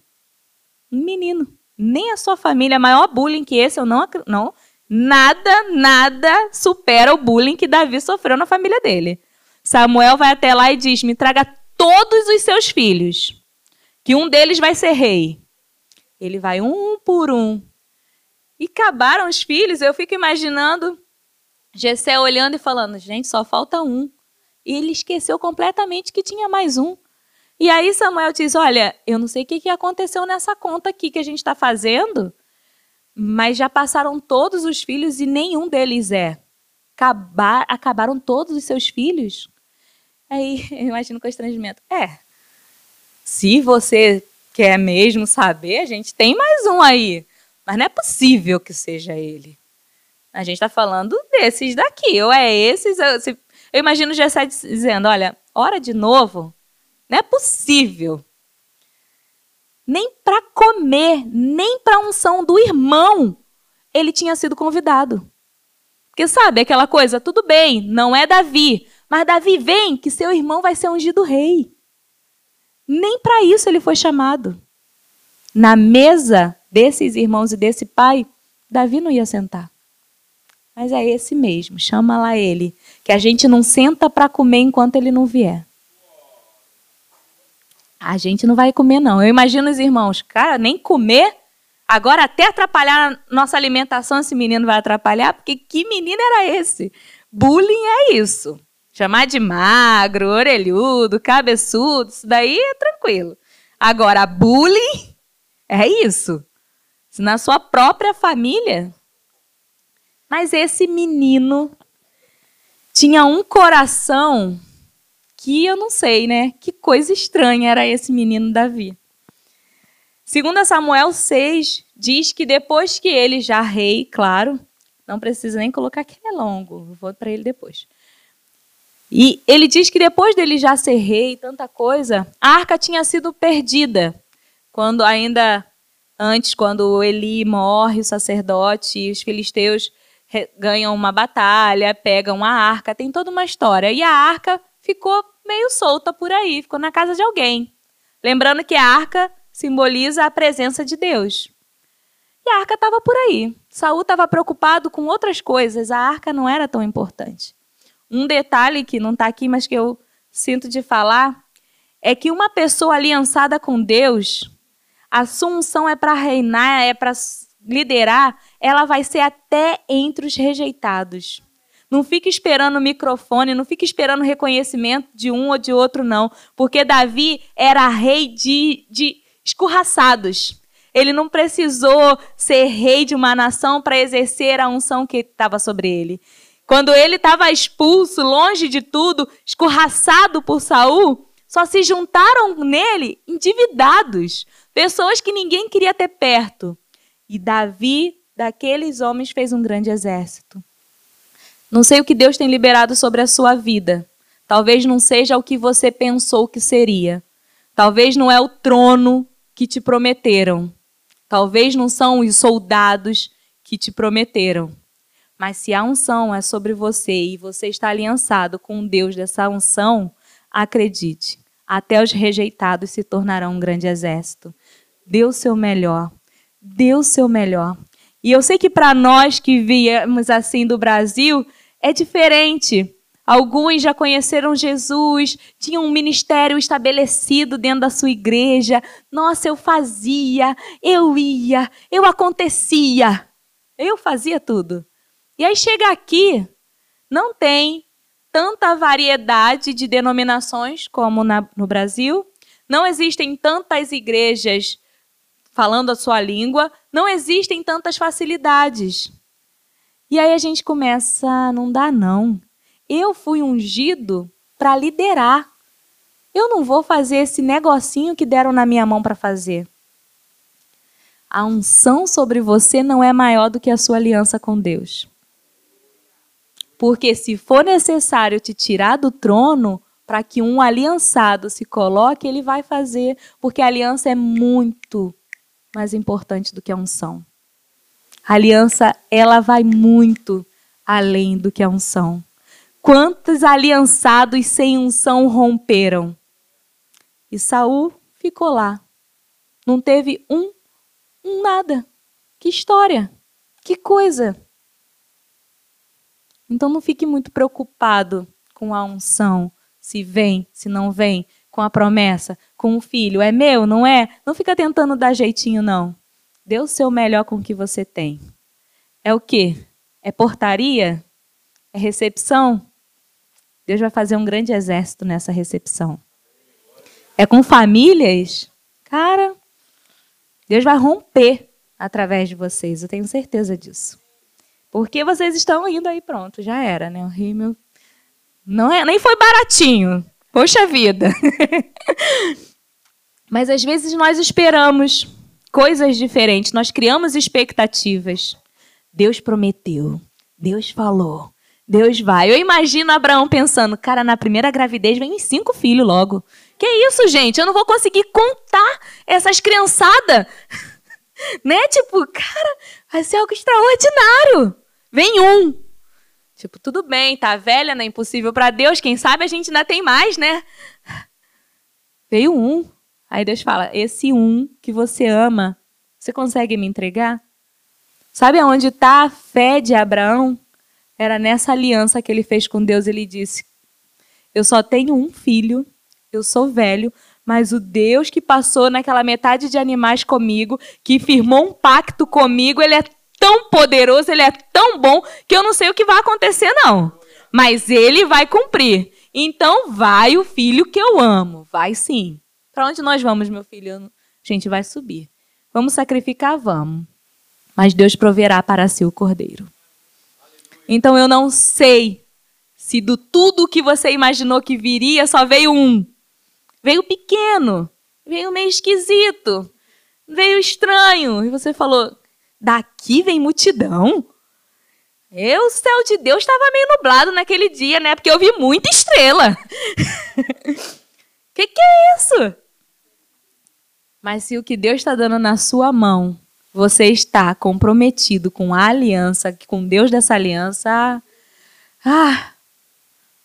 um menino. Nem a sua família, maior bullying que esse, eu não, não. Nada, nada supera o bullying que Davi sofreu na família dele. Samuel vai até lá e diz: Me traga todos os seus filhos, que um deles vai ser rei. Ele vai um por um. E acabaram os filhos, eu fico imaginando Gessé olhando e falando: Gente, só falta um. E ele esqueceu completamente que tinha mais um. E aí Samuel diz: Olha, eu não sei o que aconteceu nessa conta aqui que a gente está fazendo, mas já passaram todos os filhos e nenhum deles é. Acabar, acabaram todos os seus filhos? Aí eu imagino o constrangimento. É, se você quer mesmo saber, a gente tem mais um aí. Mas não é possível que seja ele. A gente está falando desses daqui. Ou é esses. Eu, eu imagino o Gessé dizendo: olha, hora de novo não é possível. Nem para comer, nem para unção do irmão, ele tinha sido convidado. Porque sabe aquela coisa, tudo bem, não é Davi, mas Davi vem que seu irmão vai ser ungido rei. Nem para isso ele foi chamado. Na mesa desses irmãos e desse pai, Davi não ia sentar. Mas é esse mesmo, chama lá ele, que a gente não senta para comer enquanto ele não vier. A gente não vai comer, não. Eu imagino os irmãos, cara, nem comer. Agora, até atrapalhar a nossa alimentação, esse menino vai atrapalhar, porque que menino era esse? Bullying é isso. Chamar de magro, orelhudo, cabeçudo, isso daí é tranquilo. Agora, bullying é isso. Se na sua própria família. Mas esse menino tinha um coração que eu não sei, né? Que coisa estranha era esse menino Davi. Segundo Samuel 6, diz que depois que ele já rei, claro, Não precisa nem colocar que é longo, vou para ele depois. E ele diz que depois dele já ser rei tanta coisa, a arca tinha sido perdida. Quando ainda antes, quando Eli morre, o sacerdote, os filisteus ganham uma batalha, pegam a arca, tem toda uma história. E a arca ficou meio solta por aí, ficou na casa de alguém. Lembrando que a arca simboliza a presença de Deus. E a arca estava por aí. Saul estava preocupado com outras coisas, a arca não era tão importante. Um detalhe que não está aqui, mas que eu sinto de falar, é que uma pessoa aliançada com Deus, a sua unção é para reinar, é para liderar, ela vai ser até entre os rejeitados. Não fique esperando o microfone, não fique esperando reconhecimento de um ou de outro, não. Porque Davi era rei de, de escorraçados. Ele não precisou ser rei de uma nação para exercer a unção que estava sobre ele. Quando ele estava expulso, longe de tudo, escorraçado por Saul, só se juntaram nele endividados, pessoas que ninguém queria ter perto. E Davi, daqueles homens, fez um grande exército. Não sei o que Deus tem liberado sobre a sua vida. Talvez não seja o que você pensou que seria. Talvez não é o trono que te prometeram. Talvez não são os soldados que te prometeram. Mas se a unção é sobre você e você está aliançado com Deus dessa unção, acredite, até os rejeitados se tornarão um grande exército. Dê o seu melhor. Dê o seu melhor. E eu sei que para nós que viemos assim do Brasil, é diferente. Alguns já conheceram Jesus, tinham um ministério estabelecido dentro da sua igreja. Nossa, eu fazia, eu ia, eu acontecia. Eu fazia tudo. E aí chega aqui, não tem tanta variedade de denominações como na, no Brasil, não existem tantas igrejas falando a sua língua, não existem tantas facilidades. E aí a gente começa, não dá não. Eu fui ungido para liderar. Eu não vou fazer esse negocinho que deram na minha mão para fazer. A unção sobre você não é maior do que a sua aliança com Deus. Porque se for necessário te tirar do trono para que um aliançado se coloque, ele vai fazer, porque a aliança é muito mais importante do que a unção. A aliança, ela vai muito além do que a unção. Quantos aliançados sem unção romperam? E Saul ficou lá. Não teve um, um nada. Que história. Que coisa. Então não fique muito preocupado com a unção, se vem, se não vem, com a promessa, com o filho. É meu, não é? Não fica tentando dar jeitinho, não. Dê o seu melhor com o que você tem. É o quê? É portaria? É recepção? Deus vai fazer um grande exército nessa recepção. É com famílias? Cara, Deus vai romper através de vocês, eu tenho certeza disso. Porque vocês estão indo aí, pronto, já era, né? O rímel não é, nem foi baratinho. Poxa vida. Mas às vezes nós esperamos coisas diferentes, nós criamos expectativas. Deus prometeu, Deus falou, Deus vai. Eu imagino Abraão pensando, cara, na primeira gravidez vem cinco filhos logo. Que isso, gente? Eu não vou conseguir contar essas criançadas. né? Tipo, cara, vai ser algo extraordinário. Vem um. Tipo, tudo bem, tá velha, não é impossível para Deus. Quem sabe a gente ainda tem mais, né? Veio um. Aí Deus fala: Esse um que você ama, você consegue me entregar? Sabe aonde está a fé de Abraão? Era nessa aliança que ele fez com Deus. Ele disse: Eu só tenho um filho, eu sou velho, mas o Deus que passou naquela metade de animais comigo, que firmou um pacto comigo, ele é tão poderoso, ele é tão bom, que eu não sei o que vai acontecer, não. Mas ele vai cumprir. Então vai o filho que eu amo. Vai sim. Para onde nós vamos, meu filho? A gente vai subir. Vamos sacrificar? Vamos. Mas Deus proverá para si o cordeiro. Então eu não sei se do tudo que você imaginou que viria, só veio um. Veio pequeno, veio meio esquisito, veio estranho. E você falou: Daqui vem multidão. Eu, o céu de Deus estava meio nublado naquele dia, né? Porque eu vi muita estrela. que que é isso? Mas se o que Deus está dando na sua mão, você está comprometido com a aliança, com Deus dessa aliança, ah,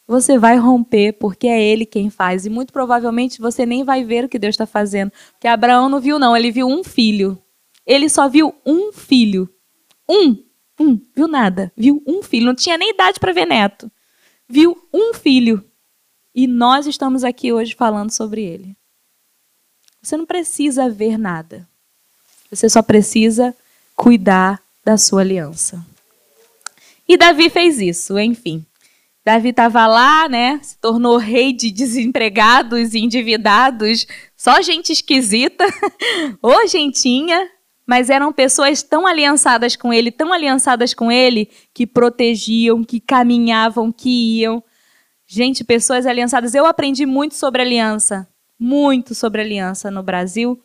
você vai romper, porque é Ele quem faz. E muito provavelmente você nem vai ver o que Deus está fazendo. Porque Abraão não viu, não, ele viu um filho. Ele só viu um filho. Um. Um. Viu nada. Viu um filho. Não tinha nem idade para ver neto. Viu um filho. E nós estamos aqui hoje falando sobre ele. Você não precisa ver nada. Você só precisa cuidar da sua aliança. E Davi fez isso, enfim. Davi estava lá, né? Se tornou rei de desempregados e endividados, só gente esquisita, ou gentinha, mas eram pessoas tão aliançadas com ele, tão aliançadas com ele, que protegiam, que caminhavam, que iam. Gente, pessoas aliançadas. Eu aprendi muito sobre aliança muito sobre aliança no Brasil.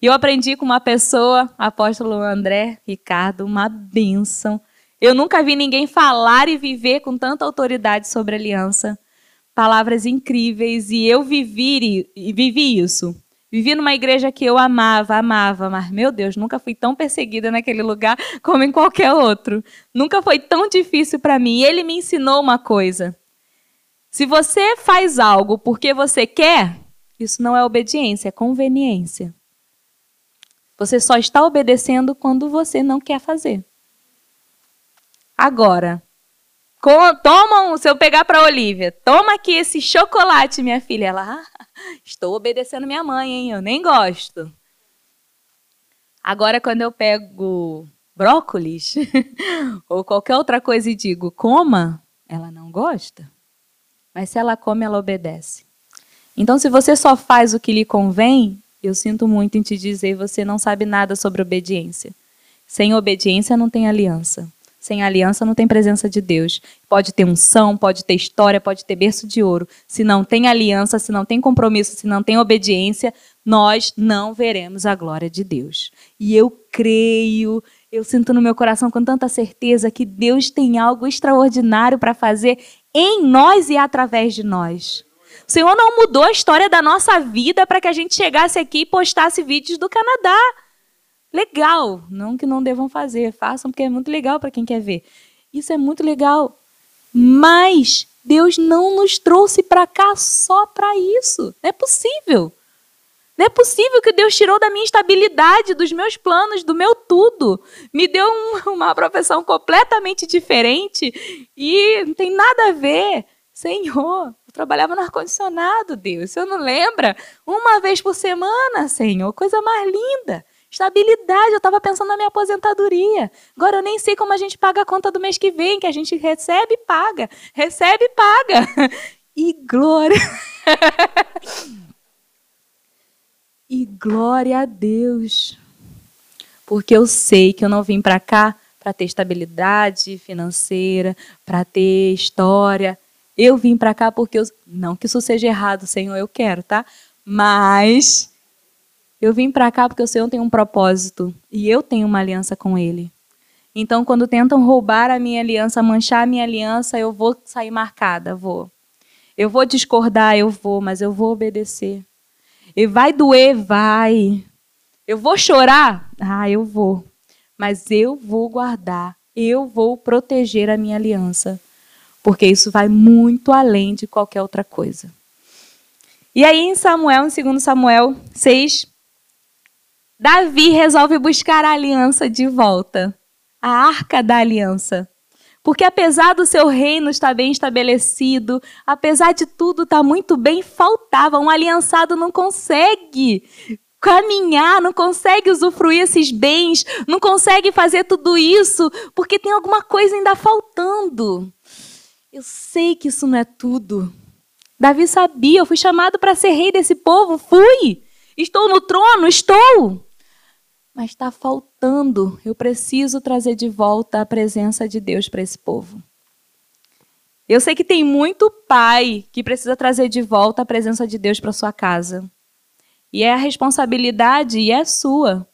E eu aprendi com uma pessoa, apóstolo André Ricardo, uma bênção. Eu nunca vi ninguém falar e viver com tanta autoridade sobre aliança. Palavras incríveis. E eu vivi, vivi isso. Vivi numa igreja que eu amava, amava, mas, meu Deus, nunca fui tão perseguida naquele lugar como em qualquer outro. Nunca foi tão difícil para mim. E ele me ensinou uma coisa. Se você faz algo porque você quer, isso não é obediência, é conveniência. Você só está obedecendo quando você não quer fazer. Agora, toma, se eu pegar para Olivia, toma aqui esse chocolate, minha filha. Ela, ah, estou obedecendo minha mãe, hein? Eu nem gosto. Agora, quando eu pego brócolis ou qualquer outra coisa e digo coma, ela não gosta. Mas se ela come, ela obedece. Então, se você só faz o que lhe convém, eu sinto muito em te dizer, você não sabe nada sobre obediência. Sem obediência não tem aliança. Sem aliança não tem presença de Deus. Pode ter unção, pode ter história, pode ter berço de ouro. Se não tem aliança, se não tem compromisso, se não tem obediência, nós não veremos a glória de Deus. E eu creio, eu sinto no meu coração com tanta certeza que Deus tem algo extraordinário para fazer em nós e através de nós. O Senhor não mudou a história da nossa vida para que a gente chegasse aqui e postasse vídeos do Canadá. Legal, não que não devam fazer, façam porque é muito legal para quem quer ver. Isso é muito legal. Mas Deus não nos trouxe para cá só para isso. Não é possível. Não é possível que Deus tirou da minha estabilidade, dos meus planos, do meu tudo. Me deu um, uma profissão completamente diferente e não tem nada a ver. Senhor, trabalhava no ar-condicionado, Deus. Você não lembra? Uma vez por semana, Senhor. Coisa mais linda. Estabilidade. Eu estava pensando na minha aposentadoria. Agora eu nem sei como a gente paga a conta do mês que vem, que a gente recebe e paga. Recebe e paga. E glória. e glória a Deus. Porque eu sei que eu não vim para cá para ter estabilidade financeira, para ter história eu vim para cá porque eu. Não que isso seja errado, Senhor, eu quero, tá? Mas eu vim para cá porque o Senhor tem um propósito e eu tenho uma aliança com Ele. Então, quando tentam roubar a minha aliança, manchar a minha aliança, eu vou sair marcada, vou. Eu vou discordar, eu vou, mas eu vou obedecer. E vai doer, vai. Eu vou chorar, ah, eu vou. Mas eu vou guardar, eu vou proteger a minha aliança porque isso vai muito além de qualquer outra coisa. E aí em Samuel, em 2 Samuel 6, Davi resolve buscar a aliança de volta, a arca da aliança. Porque apesar do seu reino estar bem estabelecido, apesar de tudo estar muito bem, faltava. Um aliançado não consegue caminhar, não consegue usufruir esses bens, não consegue fazer tudo isso, porque tem alguma coisa ainda faltando. Eu sei que isso não é tudo. Davi sabia, eu fui chamado para ser rei desse povo, fui. Estou no trono, estou. Mas está faltando. Eu preciso trazer de volta a presença de Deus para esse povo. Eu sei que tem muito pai que precisa trazer de volta a presença de Deus para sua casa. E é a responsabilidade e é sua.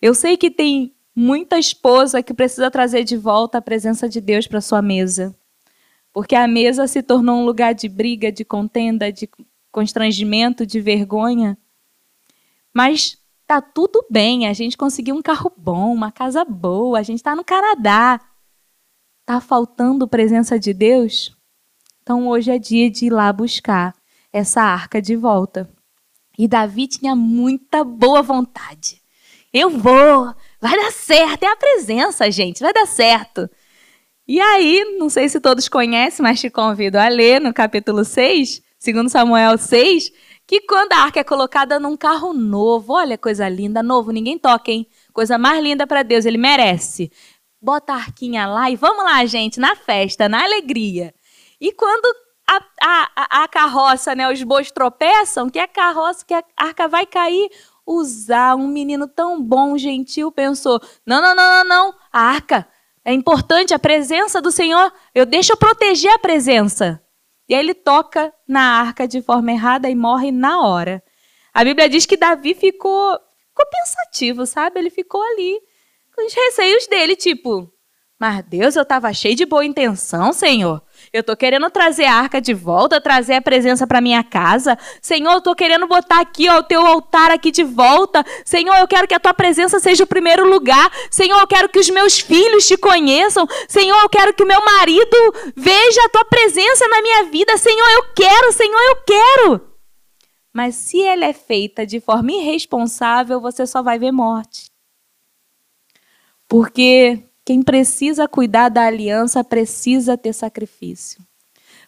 Eu sei que tem muita esposa que precisa trazer de volta a presença de Deus para sua mesa. Porque a mesa se tornou um lugar de briga, de contenda, de constrangimento, de vergonha. Mas tá tudo bem, a gente conseguiu um carro bom, uma casa boa, a gente está no Canadá. Tá faltando presença de Deus? Então hoje é dia de ir lá buscar essa arca de volta. E Davi tinha muita boa vontade. Eu vou, vai dar certo, é a presença, gente, vai dar certo. E aí, não sei se todos conhecem, mas te convido a ler no capítulo 6, segundo Samuel 6, que quando a arca é colocada num carro novo, olha coisa linda, novo, ninguém toca, hein? Coisa mais linda para Deus, ele merece. Bota a arquinha lá e vamos lá, gente, na festa, na alegria. E quando a, a, a carroça, né, os bois tropeçam, que a carroça, que a arca vai cair, usar um menino tão bom, gentil, pensou: não, não, não, não, não, a arca é importante, a presença do Senhor, eu deixo proteger a presença. E aí ele toca na arca de forma errada e morre na hora. A Bíblia diz que Davi ficou, ficou pensativo, sabe? Ele ficou ali com os receios dele, tipo, mas Deus, eu estava cheio de boa intenção, Senhor. Eu estou querendo trazer a arca de volta, trazer a presença para minha casa. Senhor, eu estou querendo botar aqui ó, o teu altar aqui de volta. Senhor, eu quero que a tua presença seja o primeiro lugar. Senhor, eu quero que os meus filhos te conheçam. Senhor, eu quero que o meu marido veja a tua presença na minha vida. Senhor, eu quero, Senhor, eu quero. Mas se ela é feita de forma irresponsável, você só vai ver morte. Porque quem precisa cuidar da aliança precisa ter sacrifício.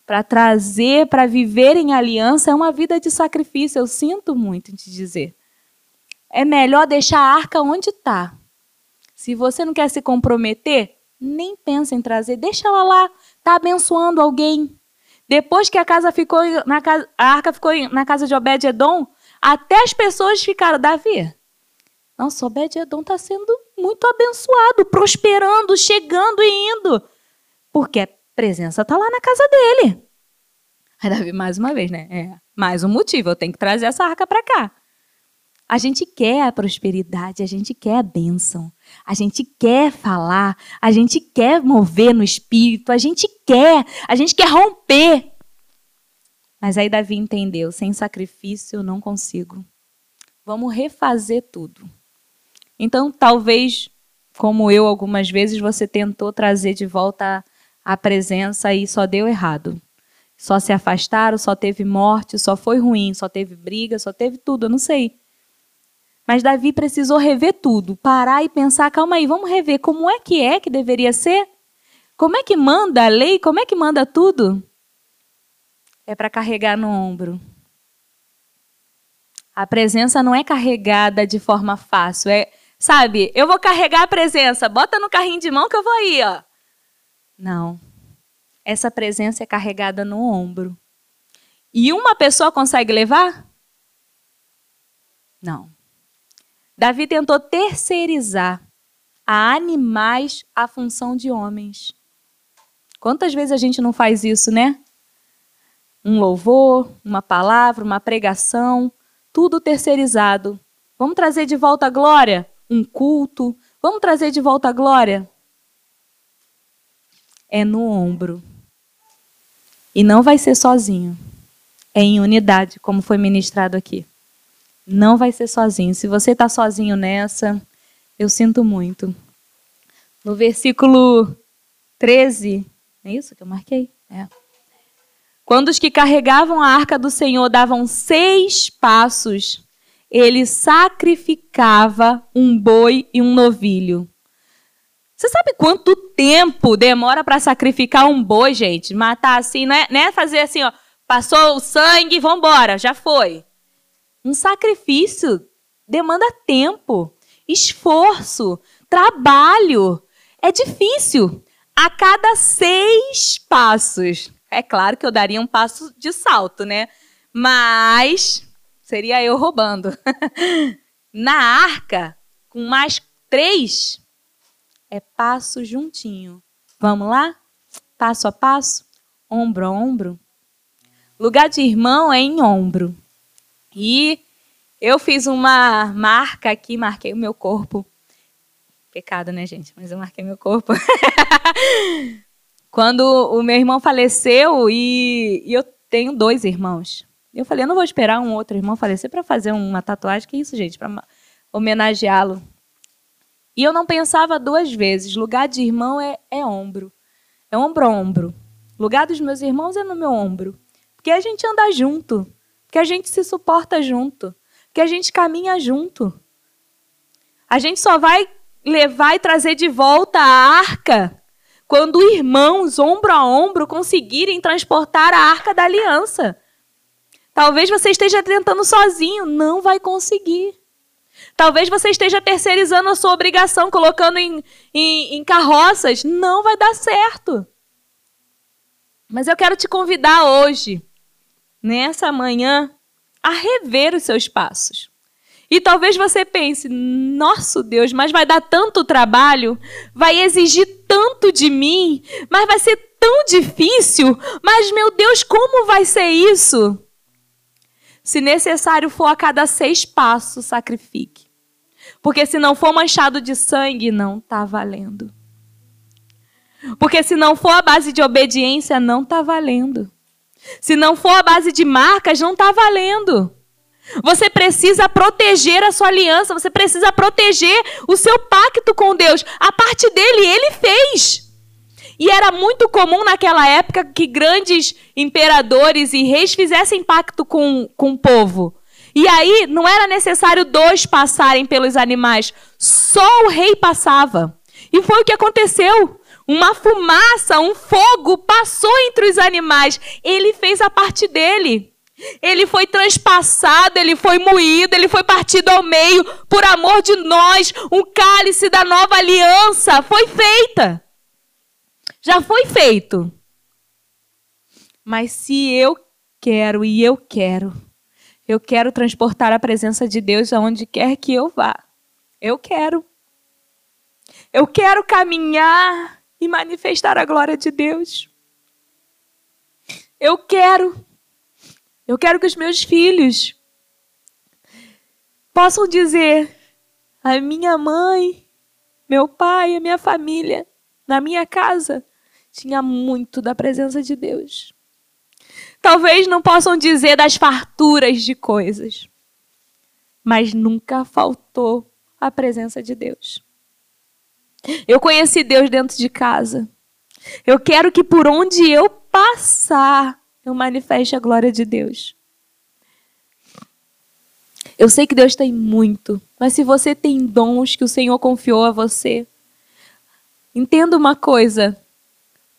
Para trazer, para viver em aliança é uma vida de sacrifício. Eu sinto muito em te dizer. É melhor deixar a arca onde está. Se você não quer se comprometer, nem pensa em trazer. Deixa ela lá. Está abençoando alguém. Depois que a casa ficou na casa, a arca ficou na casa de Obed-edom, até as pessoas ficaram, Davi, nossa, Obed-edom está sendo muito abençoado, prosperando, chegando e indo. Porque a presença está lá na casa dele. Aí Davi, mais uma vez, né? É, mais um motivo, eu tenho que trazer essa arca para cá. A gente quer a prosperidade, a gente quer a bênção, a gente quer falar, a gente quer mover no espírito, a gente quer, a gente quer romper. Mas aí Davi entendeu: sem sacrifício eu não consigo. Vamos refazer tudo. Então, talvez, como eu algumas vezes, você tentou trazer de volta a presença e só deu errado. Só se afastaram, só teve morte, só foi ruim, só teve briga, só teve tudo, eu não sei. Mas Davi precisou rever tudo, parar e pensar, calma aí, vamos rever como é que é que deveria ser? Como é que manda a lei? Como é que manda tudo? É para carregar no ombro. A presença não é carregada de forma fácil, é Sabe, eu vou carregar a presença, bota no carrinho de mão que eu vou aí, ó. Não. Essa presença é carregada no ombro. E uma pessoa consegue levar? Não. Davi tentou terceirizar a animais a função de homens. Quantas vezes a gente não faz isso, né? Um louvor, uma palavra, uma pregação, tudo terceirizado. Vamos trazer de volta a glória? Um culto. Vamos trazer de volta a glória? É no ombro. E não vai ser sozinho. É em unidade, como foi ministrado aqui. Não vai ser sozinho. Se você está sozinho nessa, eu sinto muito. No versículo 13, é isso que eu marquei? É. Quando os que carregavam a arca do Senhor davam seis passos, ele sacrificava um boi e um novilho. Você sabe quanto tempo demora para sacrificar um boi, gente? Matar assim, não é, não é fazer assim, ó, passou o sangue, vambora, já foi. Um sacrifício demanda tempo, esforço, trabalho. É difícil. A cada seis passos. É claro que eu daria um passo de salto, né? Mas Seria eu roubando. Na arca, com mais três, é passo juntinho. Vamos lá? Passo a passo, ombro a ombro. Lugar de irmão é em ombro. E eu fiz uma marca aqui, marquei o meu corpo Pecado, né, gente? Mas eu marquei meu corpo. Quando o meu irmão faleceu e, e, eu tenho dois irmãos. Eu falei, eu não vou esperar um outro irmão falecer para fazer uma tatuagem. Que isso, gente? Para homenageá-lo. E eu não pensava duas vezes. Lugar de irmão é, é ombro. É ombro a ombro. Lugar dos meus irmãos é no meu ombro. Porque a gente anda junto. Porque a gente se suporta junto. Porque a gente caminha junto. A gente só vai levar e trazer de volta a arca quando irmãos, ombro a ombro, conseguirem transportar a arca da aliança. Talvez você esteja tentando sozinho, não vai conseguir. Talvez você esteja terceirizando a sua obrigação, colocando em, em, em carroças, não vai dar certo. Mas eu quero te convidar hoje, nessa manhã, a rever os seus passos. E talvez você pense: nosso Deus, mas vai dar tanto trabalho, vai exigir tanto de mim, mas vai ser tão difícil. Mas, meu Deus, como vai ser isso? Se necessário for a cada seis passos, sacrifique. Porque se não for manchado de sangue, não está valendo. Porque se não for a base de obediência, não está valendo. Se não for a base de marcas, não está valendo. Você precisa proteger a sua aliança, você precisa proteger o seu pacto com Deus. A parte dele, ele fez. E era muito comum naquela época que grandes imperadores e reis fizessem pacto com, com o povo. E aí não era necessário dois passarem pelos animais, só o rei passava. E foi o que aconteceu. Uma fumaça, um fogo passou entre os animais. Ele fez a parte dele. Ele foi transpassado, ele foi moído, ele foi partido ao meio por amor de nós. Um cálice da nova aliança foi feita. Já foi feito. Mas se eu quero e eu quero, eu quero transportar a presença de Deus aonde quer que eu vá. Eu quero. Eu quero caminhar e manifestar a glória de Deus. Eu quero. Eu quero que os meus filhos possam dizer: a minha mãe, meu pai, a minha família, na minha casa, tinha muito da presença de Deus. Talvez não possam dizer das farturas de coisas, mas nunca faltou a presença de Deus. Eu conheci Deus dentro de casa. Eu quero que por onde eu passar, eu manifeste a glória de Deus. Eu sei que Deus tem muito, mas se você tem dons que o Senhor confiou a você, entenda uma coisa: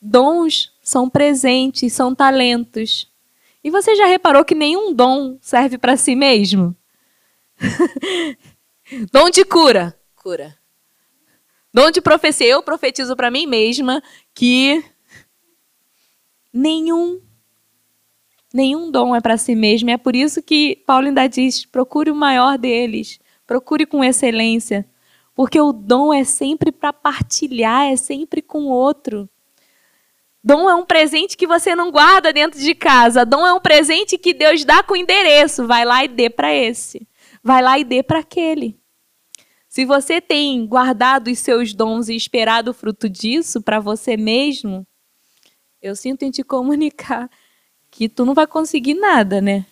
dons são presentes, são talentos. E você já reparou que nenhum dom serve para si mesmo? dom de cura, cura. Dom de profecia, eu profetizo para mim mesma que nenhum Nenhum dom é para si mesmo. É por isso que Paulo ainda diz: procure o maior deles, procure com excelência. Porque o dom é sempre para partilhar, é sempre com o outro. Dom é um presente que você não guarda dentro de casa. Dom é um presente que Deus dá com endereço. Vai lá e dê para esse. Vai lá e dê para aquele. Se você tem guardado os seus dons e esperado o fruto disso para você mesmo, eu sinto em te comunicar que tu não vai conseguir nada, né?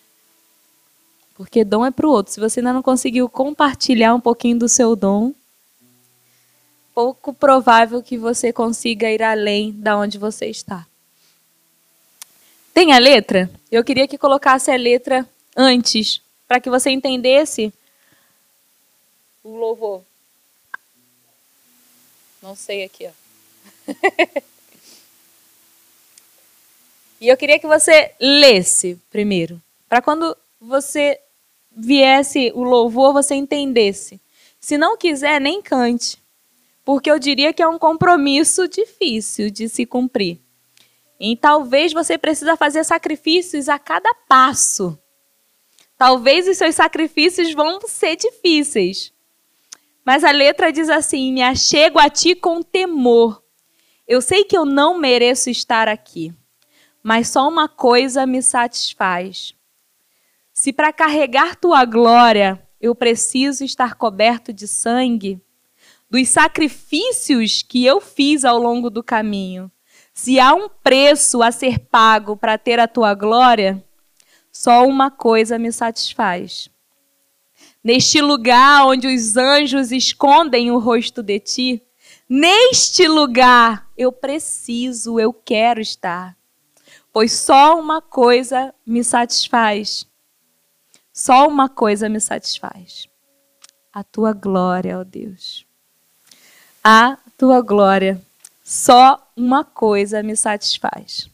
Porque dom é para o outro. Se você ainda não conseguiu compartilhar um pouquinho do seu dom, pouco provável que você consiga ir além da onde você está. Tem a letra? Eu queria que colocasse a letra antes, para que você entendesse o louvor. Não sei aqui, ó. E eu queria que você lesse primeiro, para quando você viesse o louvor, você entendesse. Se não quiser, nem cante, porque eu diria que é um compromisso difícil de se cumprir. E talvez você precisa fazer sacrifícios a cada passo. Talvez os seus sacrifícios vão ser difíceis. Mas a letra diz assim: Me achego a ti com temor. Eu sei que eu não mereço estar aqui mas só uma coisa me satisfaz. Se para carregar tua glória eu preciso estar coberto de sangue, dos sacrifícios que eu fiz ao longo do caminho. Se há um preço a ser pago para ter a tua glória, só uma coisa me satisfaz. Neste lugar onde os anjos escondem o rosto de ti, neste lugar eu preciso, eu quero estar. Pois só uma coisa me satisfaz. Só uma coisa me satisfaz. A tua glória, ó Deus. A tua glória. Só uma coisa me satisfaz.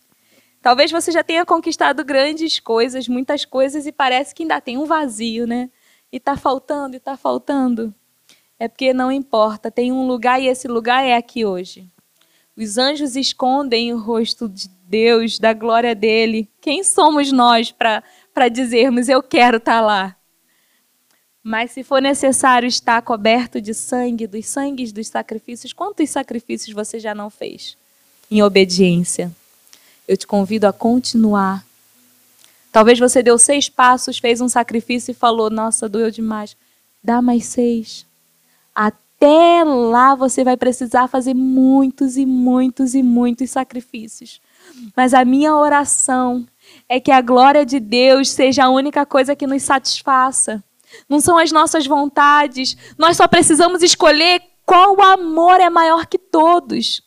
Talvez você já tenha conquistado grandes coisas, muitas coisas, e parece que ainda tem um vazio, né? E está faltando, e está faltando. É porque não importa, tem um lugar e esse lugar é aqui hoje. Os anjos escondem o rosto de Deus, da glória dele. Quem somos nós para dizermos eu quero estar tá lá? Mas se for necessário estar coberto de sangue, dos sangues dos sacrifícios, quantos sacrifícios você já não fez? Em obediência. Eu te convido a continuar. Talvez você deu seis passos, fez um sacrifício e falou: Nossa, doeu demais. Dá mais seis. Até lá você vai precisar fazer muitos e muitos e muitos sacrifícios. Mas a minha oração é que a glória de Deus seja a única coisa que nos satisfaça não são as nossas vontades. Nós só precisamos escolher qual amor é maior que todos.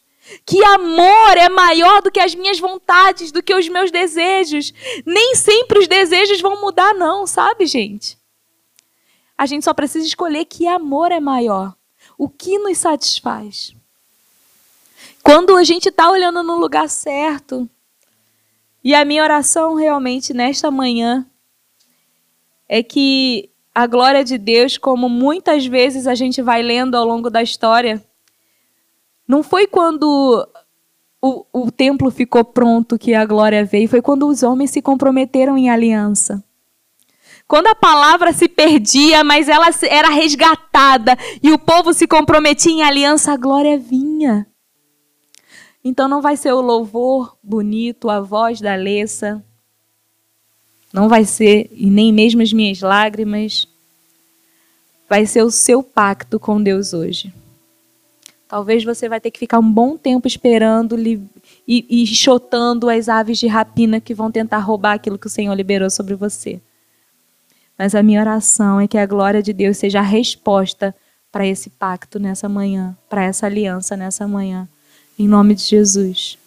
Que amor é maior do que as minhas vontades, do que os meus desejos. Nem sempre os desejos vão mudar, não, sabe, gente? A gente só precisa escolher que amor é maior. O que nos satisfaz. Quando a gente está olhando no lugar certo. E a minha oração realmente nesta manhã é que a glória de Deus, como muitas vezes a gente vai lendo ao longo da história, não foi quando o, o templo ficou pronto que a glória veio, foi quando os homens se comprometeram em aliança. Quando a palavra se perdia, mas ela era resgatada e o povo se comprometia em aliança, a glória vinha. Então não vai ser o louvor bonito, a voz da Alessa, não vai ser, e nem mesmo as minhas lágrimas, vai ser o seu pacto com Deus hoje. Talvez você vai ter que ficar um bom tempo esperando e, e chotando as aves de rapina que vão tentar roubar aquilo que o Senhor liberou sobre você. Mas a minha oração é que a glória de Deus seja a resposta para esse pacto nessa manhã, para essa aliança nessa manhã. Em nome de Jesus.